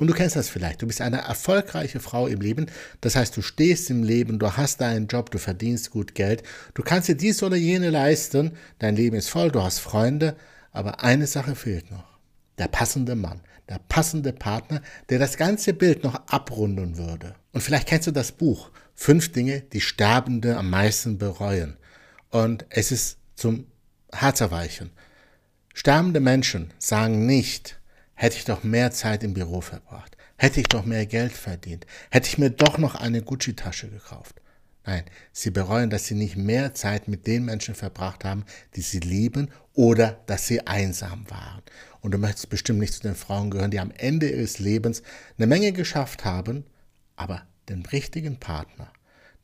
Und du kennst das vielleicht. Du bist eine erfolgreiche Frau im Leben. Das heißt, du stehst im Leben, du hast deinen Job, du verdienst gut Geld. Du kannst dir dies oder jene leisten. Dein Leben ist voll, du hast Freunde. Aber eine Sache fehlt noch. Der passende Mann, der passende Partner, der das ganze Bild noch abrunden würde. Und vielleicht kennst du das Buch Fünf Dinge, die Sterbende am meisten bereuen. Und es ist zum Herzerweichen. Sterbende Menschen sagen nicht, hätte ich doch mehr Zeit im Büro verbracht, hätte ich doch mehr Geld verdient, hätte ich mir doch noch eine Gucci-Tasche gekauft. Nein, sie bereuen, dass sie nicht mehr Zeit mit den Menschen verbracht haben, die sie lieben oder dass sie einsam waren. Und du möchtest bestimmt nicht zu den Frauen gehören, die am Ende ihres Lebens eine Menge geschafft haben, aber den richtigen Partner,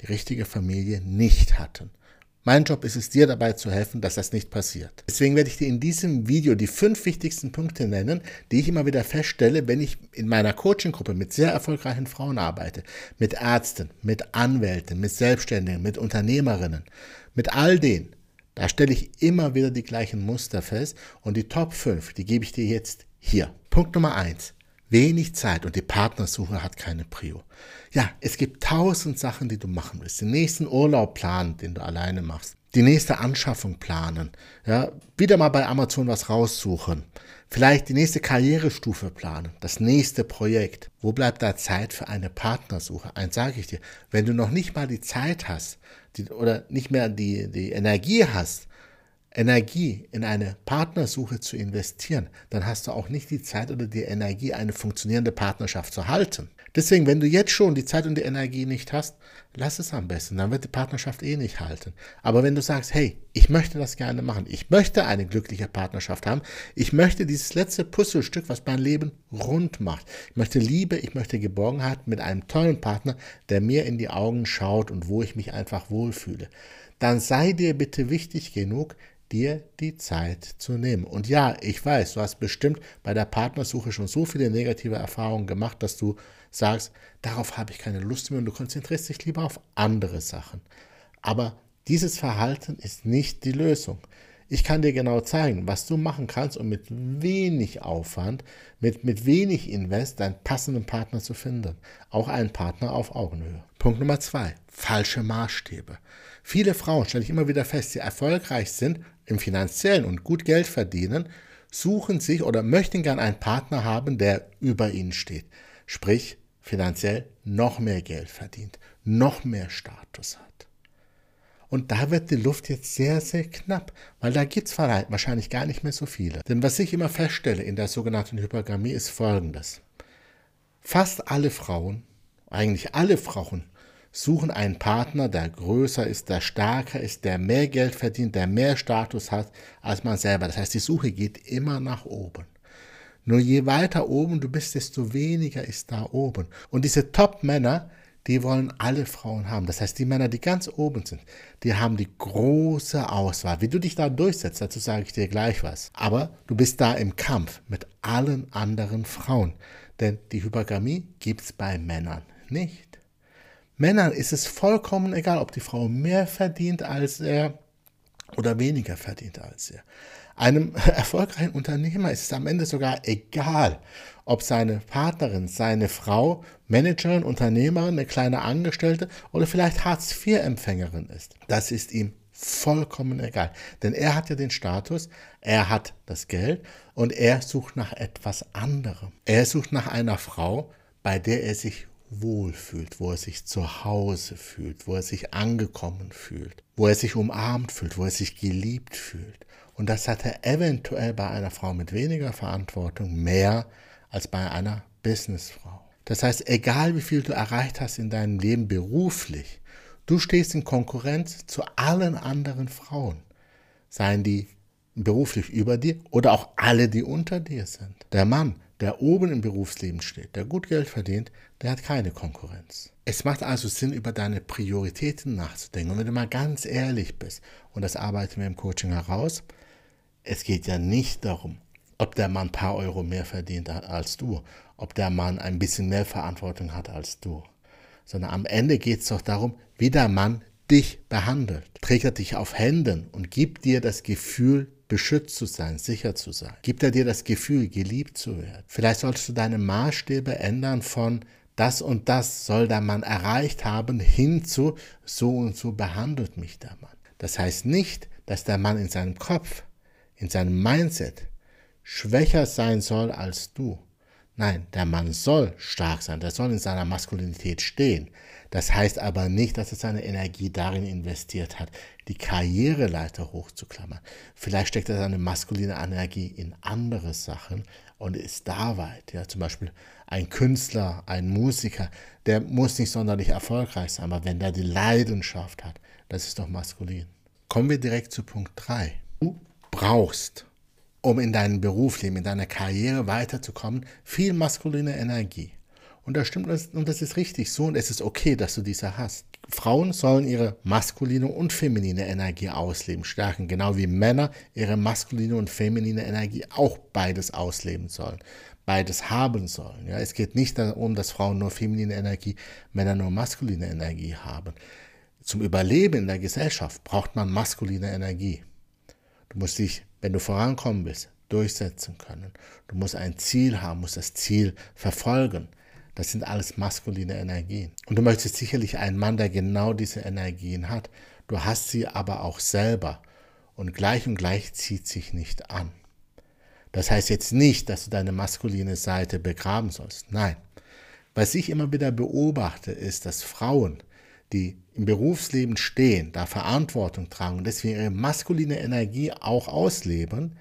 die richtige Familie nicht hatten. Mein Job ist es, dir dabei zu helfen, dass das nicht passiert. Deswegen werde ich dir in diesem Video die fünf wichtigsten Punkte nennen, die ich immer wieder feststelle, wenn ich in meiner Coaching-Gruppe mit sehr erfolgreichen Frauen arbeite, mit Ärzten, mit Anwälten, mit Selbstständigen, mit Unternehmerinnen, mit all denen. Da stelle ich immer wieder die gleichen Muster fest und die Top 5, die gebe ich dir jetzt hier. Punkt Nummer 1 wenig Zeit und die Partnersuche hat keine Prio. Ja, es gibt tausend Sachen, die du machen willst. Den nächsten Urlaub planen, den du alleine machst. Die nächste Anschaffung planen. Ja, wieder mal bei Amazon was raussuchen. Vielleicht die nächste Karrierestufe planen. Das nächste Projekt. Wo bleibt da Zeit für eine Partnersuche? Eins sage ich dir. Wenn du noch nicht mal die Zeit hast die, oder nicht mehr die, die Energie hast, Energie in eine Partnersuche zu investieren, dann hast du auch nicht die Zeit oder die Energie, eine funktionierende Partnerschaft zu halten. Deswegen, wenn du jetzt schon die Zeit und die Energie nicht hast, lass es am besten, dann wird die Partnerschaft eh nicht halten. Aber wenn du sagst, hey, ich möchte das gerne machen, ich möchte eine glückliche Partnerschaft haben, ich möchte dieses letzte Puzzlestück, was mein Leben rund macht. Ich möchte Liebe, ich möchte Geborgenheit mit einem tollen Partner, der mir in die Augen schaut und wo ich mich einfach wohlfühle. Dann sei dir bitte wichtig genug, dir die Zeit zu nehmen. Und ja, ich weiß, du hast bestimmt bei der Partnersuche schon so viele negative Erfahrungen gemacht, dass du sagst, darauf habe ich keine Lust mehr und du konzentrierst dich lieber auf andere Sachen. Aber dieses Verhalten ist nicht die Lösung. Ich kann dir genau zeigen, was du machen kannst, um mit wenig Aufwand, mit, mit wenig Invest deinen passenden Partner zu finden. Auch einen Partner auf Augenhöhe. Punkt Nummer zwei, falsche Maßstäbe. Viele Frauen, stelle ich immer wieder fest, die erfolgreich sind im finanziellen und gut Geld verdienen, suchen sich oder möchten gern einen Partner haben, der über ihnen steht. Sprich, finanziell noch mehr Geld verdient, noch mehr Status hat. Und da wird die Luft jetzt sehr, sehr knapp, weil da gibt es wahrscheinlich gar nicht mehr so viele. Denn was ich immer feststelle in der sogenannten Hypergamie ist folgendes. Fast alle Frauen, eigentlich alle Frauen, suchen einen Partner, der größer ist, der stärker ist, der mehr Geld verdient, der mehr Status hat als man selber. Das heißt, die Suche geht immer nach oben. Nur je weiter oben du bist, desto weniger ist da oben. Und diese Top-Männer, die wollen alle Frauen haben. Das heißt, die Männer, die ganz oben sind, die haben die große Auswahl. Wie du dich da durchsetzt, dazu sage ich dir gleich was. Aber du bist da im Kampf mit allen anderen Frauen. Denn die Hypergamie gibt es bei Männern nicht. Männern ist es vollkommen egal, ob die Frau mehr verdient als er oder weniger verdient als er. Einem erfolgreichen Unternehmer ist es am Ende sogar egal, ob seine Partnerin, seine Frau Managerin, Unternehmerin, eine kleine Angestellte oder vielleicht Hartz-IV-Empfängerin ist. Das ist ihm vollkommen egal. Denn er hat ja den Status, er hat das Geld und er sucht nach etwas anderem. Er sucht nach einer Frau, bei der er sich wohlfühlt, wo er sich zu Hause fühlt, wo er sich angekommen fühlt, wo er sich umarmt fühlt, wo er sich geliebt fühlt. Und das hat er eventuell bei einer Frau mit weniger Verantwortung mehr als bei einer Businessfrau. Das heißt, egal wie viel du erreicht hast in deinem Leben beruflich, du stehst in Konkurrenz zu allen anderen Frauen, seien die beruflich über dir oder auch alle, die unter dir sind. Der Mann der oben im Berufsleben steht, der gut Geld verdient, der hat keine Konkurrenz. Es macht also Sinn, über deine Prioritäten nachzudenken. Und wenn du mal ganz ehrlich bist, und das arbeiten wir im Coaching heraus, es geht ja nicht darum, ob der Mann ein paar Euro mehr verdient als du, ob der Mann ein bisschen mehr Verantwortung hat als du, sondern am Ende geht es doch darum, wie der Mann dich behandelt. Trägt er dich auf Händen und gibt dir das Gefühl beschützt zu sein, sicher zu sein? Gibt er dir das Gefühl, geliebt zu werden? Vielleicht solltest du deine Maßstäbe ändern von das und das soll der Mann erreicht haben, hin zu so und so behandelt mich der Mann. Das heißt nicht, dass der Mann in seinem Kopf, in seinem Mindset schwächer sein soll als du. Nein, der Mann soll stark sein, der soll in seiner Maskulinität stehen. Das heißt aber nicht, dass er seine Energie darin investiert hat, die Karriereleiter hochzuklammern. Vielleicht steckt er seine maskuline Energie in andere Sachen und ist da weit. Ja, zum Beispiel ein Künstler, ein Musiker, der muss nicht sonderlich erfolgreich sein, aber wenn der die Leidenschaft hat, das ist doch maskulin. Kommen wir direkt zu Punkt 3. Du brauchst um in deinem Berufsleben, in deiner Karriere weiterzukommen, viel maskuline Energie. Und das stimmt und das ist richtig so und es ist okay, dass du diese hast. Frauen sollen ihre maskuline und feminine Energie ausleben, stärken, genau wie Männer ihre maskuline und feminine Energie auch beides ausleben sollen, beides haben sollen. Ja, es geht nicht darum, dass Frauen nur feminine Energie, Männer nur maskuline Energie haben. Zum Überleben in der Gesellschaft braucht man maskuline Energie. Du musst dich wenn du vorankommen willst, durchsetzen können. Du musst ein Ziel haben, musst das Ziel verfolgen. Das sind alles maskuline Energien. Und du möchtest sicherlich einen Mann, der genau diese Energien hat. Du hast sie aber auch selber. Und gleich und gleich zieht sich nicht an. Das heißt jetzt nicht, dass du deine maskuline Seite begraben sollst. Nein. Was ich immer wieder beobachte, ist, dass Frauen, die im Berufsleben stehen, da Verantwortung tragen und deswegen ihre maskuline Energie auch ausleben,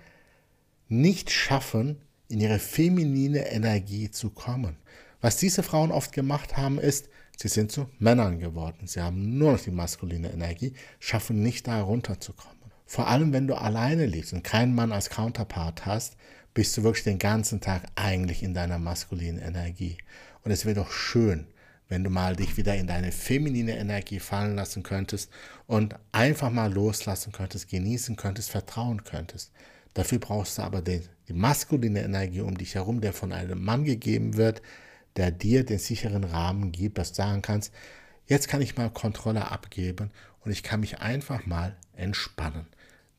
nicht schaffen, in ihre feminine Energie zu kommen. Was diese Frauen oft gemacht haben, ist, sie sind zu Männern geworden. Sie haben nur noch die maskuline Energie, schaffen nicht da runterzukommen. Vor allem, wenn du alleine lebst und keinen Mann als Counterpart hast, bist du wirklich den ganzen Tag eigentlich in deiner maskulinen Energie. Und es wäre doch schön, wenn du mal dich wieder in deine feminine Energie fallen lassen könntest und einfach mal loslassen könntest, genießen könntest, vertrauen könntest. Dafür brauchst du aber die, die maskuline Energie um dich herum, der von einem Mann gegeben wird, der dir den sicheren Rahmen gibt, dass du sagen kannst, jetzt kann ich mal Kontrolle abgeben und ich kann mich einfach mal entspannen.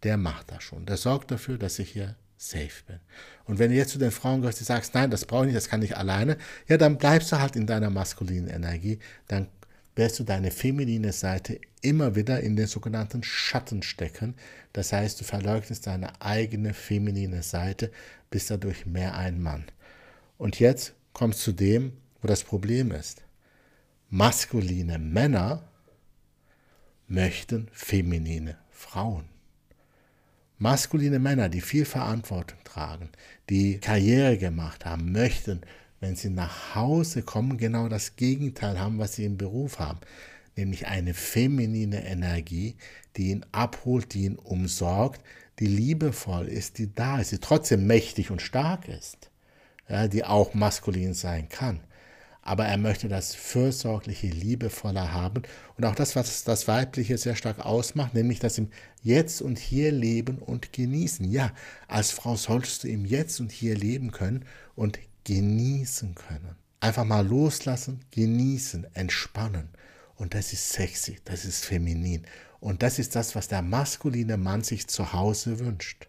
Der macht das schon. Der sorgt dafür, dass ich hier safe bin. Und wenn du jetzt zu den Frauen gehörst, die sagst, nein, das brauche ich nicht, das kann ich alleine, ja, dann bleibst du halt in deiner maskulinen Energie, dann wirst du deine feminine Seite immer wieder in den sogenannten Schatten stecken. Das heißt, du verleugnest deine eigene feminine Seite, bist dadurch mehr ein Mann. Und jetzt kommst zu dem, wo das Problem ist. Maskuline Männer möchten feminine Frauen. Maskuline Männer, die viel Verantwortung tragen, die Karriere gemacht haben, möchten, wenn sie nach Hause kommen, genau das Gegenteil haben, was sie im Beruf haben. Nämlich eine feminine Energie, die ihn abholt, die ihn umsorgt, die liebevoll ist, die da ist, die trotzdem mächtig und stark ist, ja, die auch maskulin sein kann aber er möchte das fürsorgliche, liebevolle haben und auch das, was das Weibliche sehr stark ausmacht, nämlich das im Jetzt und Hier leben und genießen. Ja, als Frau solltest du im Jetzt und Hier leben können und genießen können. Einfach mal loslassen, genießen, entspannen. Und das ist sexy, das ist feminin. Und das ist das, was der maskuline Mann sich zu Hause wünscht.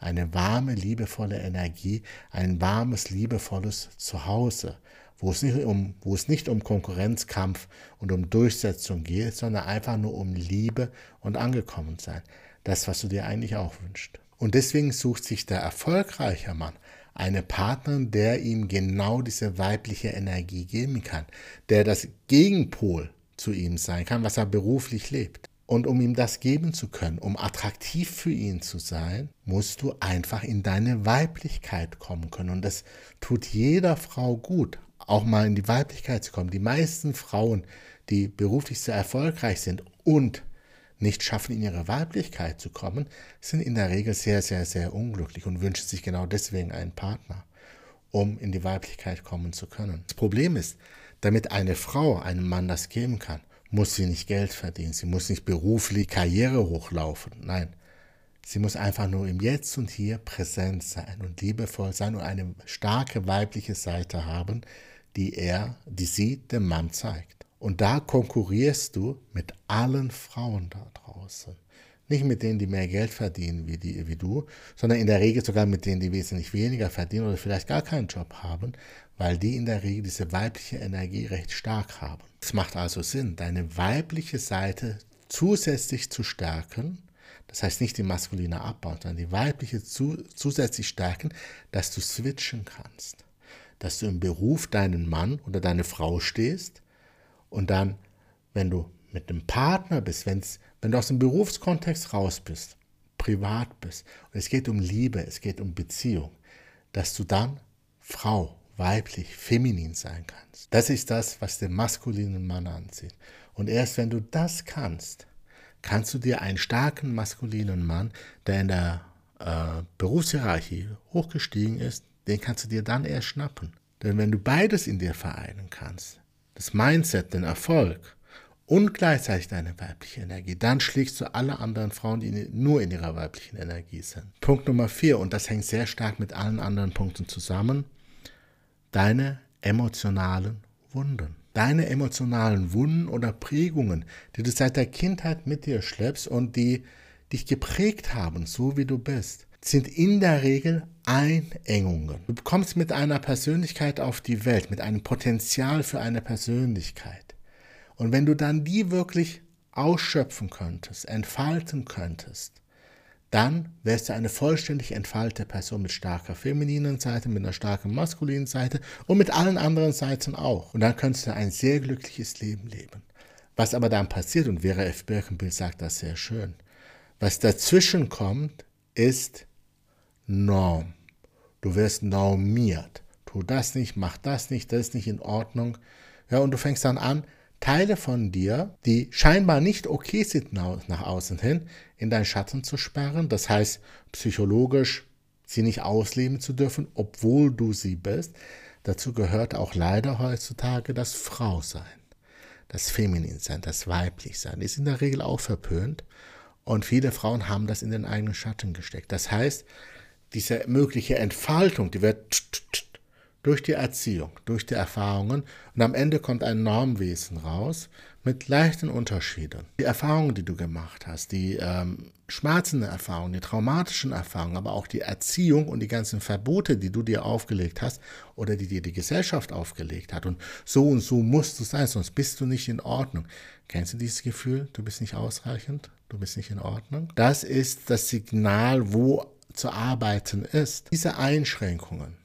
Eine warme, liebevolle Energie, ein warmes, liebevolles Zuhause wo es, nicht um, wo es nicht um Konkurrenzkampf und um Durchsetzung geht, sondern einfach nur um Liebe und angekommen sein. Das, was du dir eigentlich auch wünschst. Und deswegen sucht sich der erfolgreiche Mann eine Partnerin, der ihm genau diese weibliche Energie geben kann, der das Gegenpol zu ihm sein kann, was er beruflich lebt. Und um ihm das geben zu können, um attraktiv für ihn zu sein, musst du einfach in deine Weiblichkeit kommen können. Und das tut jeder Frau gut, auch mal in die Weiblichkeit zu kommen. Die meisten Frauen, die beruflich sehr erfolgreich sind und nicht schaffen, in ihre Weiblichkeit zu kommen, sind in der Regel sehr, sehr, sehr unglücklich und wünschen sich genau deswegen einen Partner, um in die Weiblichkeit kommen zu können. Das Problem ist, damit eine Frau einem Mann das geben kann, muss sie nicht Geld verdienen, sie muss nicht beruflich Karriere hochlaufen. Nein, Sie muss einfach nur im Jetzt und Hier präsent sein und liebevoll sein und eine starke weibliche Seite haben, die er, die sie dem Mann zeigt. Und da konkurrierst du mit allen Frauen da draußen. Nicht mit denen, die mehr Geld verdienen wie, die, wie du, sondern in der Regel sogar mit denen, die wesentlich weniger verdienen oder vielleicht gar keinen Job haben, weil die in der Regel diese weibliche Energie recht stark haben. Es macht also Sinn, deine weibliche Seite zusätzlich zu stärken, das heißt nicht die maskuline abbauen, sondern die weibliche zu, zusätzlich stärken, dass du switchen kannst. Dass du im Beruf deinen Mann oder deine Frau stehst und dann, wenn du mit einem Partner bist, wenn's, wenn du aus dem Berufskontext raus bist, privat bist, und es geht um Liebe, es geht um Beziehung, dass du dann Frau, weiblich, feminin sein kannst. Das ist das, was den maskulinen Mann anzieht. Und erst wenn du das kannst, kannst du dir einen starken maskulinen Mann, der in der äh, Berufshierarchie hochgestiegen ist, den kannst du dir dann erst schnappen. Denn wenn du beides in dir vereinen kannst, das Mindset, den Erfolg und gleichzeitig deine weibliche Energie, dann schlägst du alle anderen Frauen, die nur in ihrer weiblichen Energie sind. Punkt Nummer vier, und das hängt sehr stark mit allen anderen Punkten zusammen, deine emotionalen Wunden. Deine emotionalen Wunden oder Prägungen, die du seit der Kindheit mit dir schleppst und die dich geprägt haben, so wie du bist, sind in der Regel Einengungen. Du kommst mit einer Persönlichkeit auf die Welt, mit einem Potenzial für eine Persönlichkeit. Und wenn du dann die wirklich ausschöpfen könntest, entfalten könntest, dann wärst du eine vollständig entfaltete Person mit starker femininen Seite, mit einer starken maskulinen Seite und mit allen anderen Seiten auch. Und dann könntest du ein sehr glückliches Leben leben. Was aber dann passiert, und Vera F. Birkenbild sagt das sehr schön, was dazwischen kommt, ist Norm. Du wirst normiert. Tu das nicht, mach das nicht, das ist nicht in Ordnung. Ja, und du fängst dann an, Teile von dir, die scheinbar nicht okay sind nach außen hin, in deinen Schatten zu sperren. Das heißt, psychologisch sie nicht ausleben zu dürfen, obwohl du sie bist. Dazu gehört auch leider heutzutage das Frausein, das Femininsein, das Weiblichsein. Ist in der Regel auch verpönt. Und viele Frauen haben das in den eigenen Schatten gesteckt. Das heißt, diese mögliche Entfaltung, die wird durch die Erziehung, durch die Erfahrungen und am Ende kommt ein Normwesen raus mit leichten Unterschieden. Die Erfahrungen, die du gemacht hast, die ähm, schmerzenden Erfahrungen, die traumatischen Erfahrungen, aber auch die Erziehung und die ganzen Verbote, die du dir aufgelegt hast oder die dir die Gesellschaft aufgelegt hat und so und so musst du sein, sonst bist du nicht in Ordnung. Kennst du dieses Gefühl, du bist nicht ausreichend, du bist nicht in Ordnung? Das ist das Signal, wo zu arbeiten ist. Diese Einschränkungen,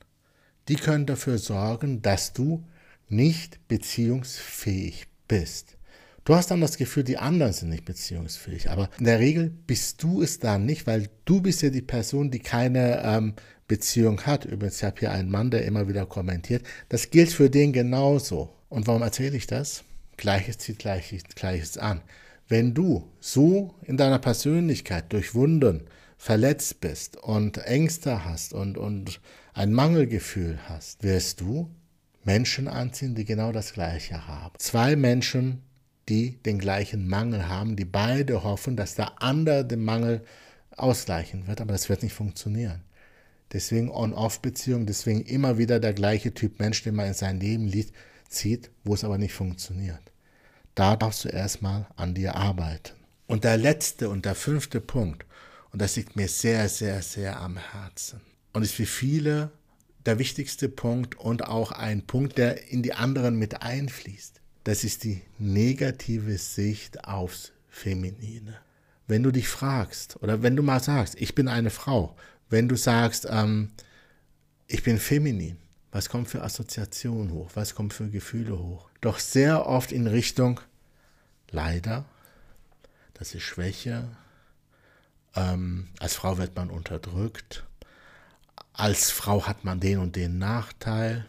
die können dafür sorgen, dass du nicht beziehungsfähig bist. Du hast dann das Gefühl, die anderen sind nicht beziehungsfähig, aber in der Regel bist du es dann nicht, weil du bist ja die Person, die keine ähm, Beziehung hat. Übrigens, ich habe hier einen Mann, der immer wieder kommentiert. Das gilt für den genauso. Und warum erzähle ich das? Gleiches zieht Gleiches, Gleiches an. Wenn du so in deiner Persönlichkeit durchwunden, verletzt bist und Ängste hast und, und ein Mangelgefühl hast, wirst du Menschen anziehen, die genau das Gleiche haben. Zwei Menschen, die den gleichen Mangel haben, die beide hoffen, dass der andere den Mangel ausgleichen wird, aber das wird nicht funktionieren. Deswegen On-Off-Beziehung, deswegen immer wieder der gleiche Typ Mensch, den man in sein Leben zieht, wo es aber nicht funktioniert. Da darfst du erstmal an dir arbeiten. Und der letzte und der fünfte Punkt, und das liegt mir sehr, sehr, sehr am Herzen, und ist für viele der wichtigste Punkt und auch ein Punkt, der in die anderen mit einfließt. Das ist die negative Sicht aufs Feminine. Wenn du dich fragst oder wenn du mal sagst, ich bin eine Frau, wenn du sagst, ähm, ich bin feminin, was kommt für Assoziationen hoch, was kommt für Gefühle hoch? Doch sehr oft in Richtung, leider, das ist Schwäche, ähm, als Frau wird man unterdrückt, als Frau hat man den und den Nachteil.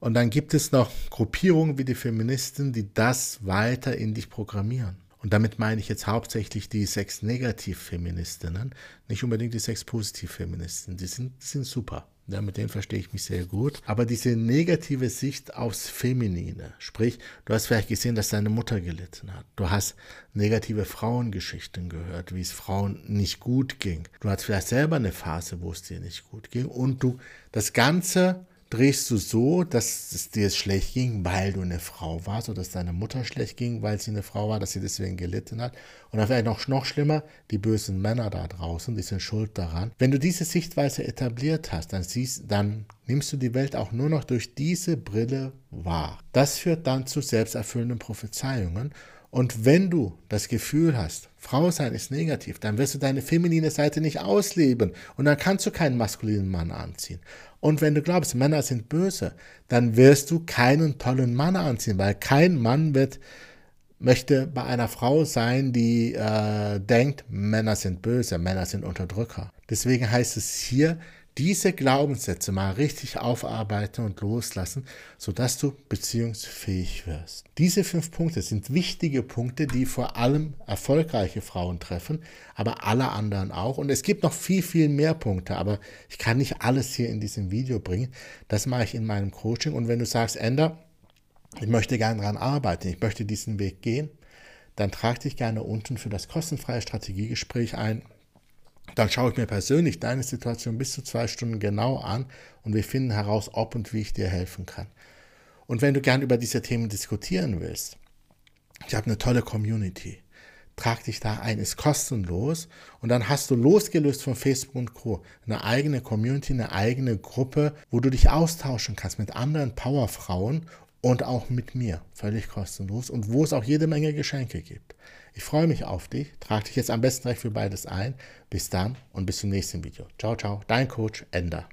Und dann gibt es noch Gruppierungen wie die Feministen, die das weiter in dich programmieren. Und damit meine ich jetzt hauptsächlich die Sex-Negativ-Feministinnen, nicht unbedingt die Sex-Positiv-Feministen. Die sind, die sind super. Ja, mit denen verstehe ich mich sehr gut. Aber diese negative Sicht aufs Feminine, sprich, du hast vielleicht gesehen, dass deine Mutter gelitten hat. Du hast negative Frauengeschichten gehört, wie es Frauen nicht gut ging. Du hast vielleicht selber eine Phase, wo es dir nicht gut ging. Und du das Ganze drehst du so, dass es dir schlecht ging, weil du eine Frau warst oder dass deine Mutter schlecht ging, weil sie eine Frau war, dass sie deswegen gelitten hat. Und dann vielleicht noch, noch schlimmer, die bösen Männer da draußen, die sind schuld daran. Wenn du diese Sichtweise etabliert hast, dann, siehst, dann nimmst du die Welt auch nur noch durch diese Brille wahr. Das führt dann zu selbsterfüllenden Prophezeiungen und wenn du das Gefühl hast, Frau sein ist negativ, dann wirst du deine feminine Seite nicht ausleben und dann kannst du keinen maskulinen Mann anziehen. Und wenn du glaubst, Männer sind böse, dann wirst du keinen tollen Mann anziehen, weil kein Mann wird möchte bei einer Frau sein, die äh, denkt, Männer sind böse, Männer sind Unterdrücker. Deswegen heißt es hier, diese Glaubenssätze mal richtig aufarbeiten und loslassen, sodass du beziehungsfähig wirst. Diese fünf Punkte sind wichtige Punkte, die vor allem erfolgreiche Frauen treffen, aber alle anderen auch. Und es gibt noch viel, viel mehr Punkte, aber ich kann nicht alles hier in diesem Video bringen. Das mache ich in meinem Coaching. Und wenn du sagst, Ender, ich möchte gerne daran arbeiten, ich möchte diesen Weg gehen, dann trag dich gerne unten für das kostenfreie Strategiegespräch ein. Dann schaue ich mir persönlich deine Situation bis zu zwei Stunden genau an und wir finden heraus, ob und wie ich dir helfen kann. Und wenn du gern über diese Themen diskutieren willst, ich habe eine tolle Community. Trag dich da ein, ist kostenlos und dann hast du losgelöst von Facebook und Co. eine eigene Community, eine eigene Gruppe, wo du dich austauschen kannst mit anderen Powerfrauen und auch mit mir, völlig kostenlos und wo es auch jede Menge Geschenke gibt. Ich freue mich auf dich, trag dich jetzt am besten recht für beides ein. Bis dann und bis zum nächsten Video. Ciao, ciao, dein Coach Ender.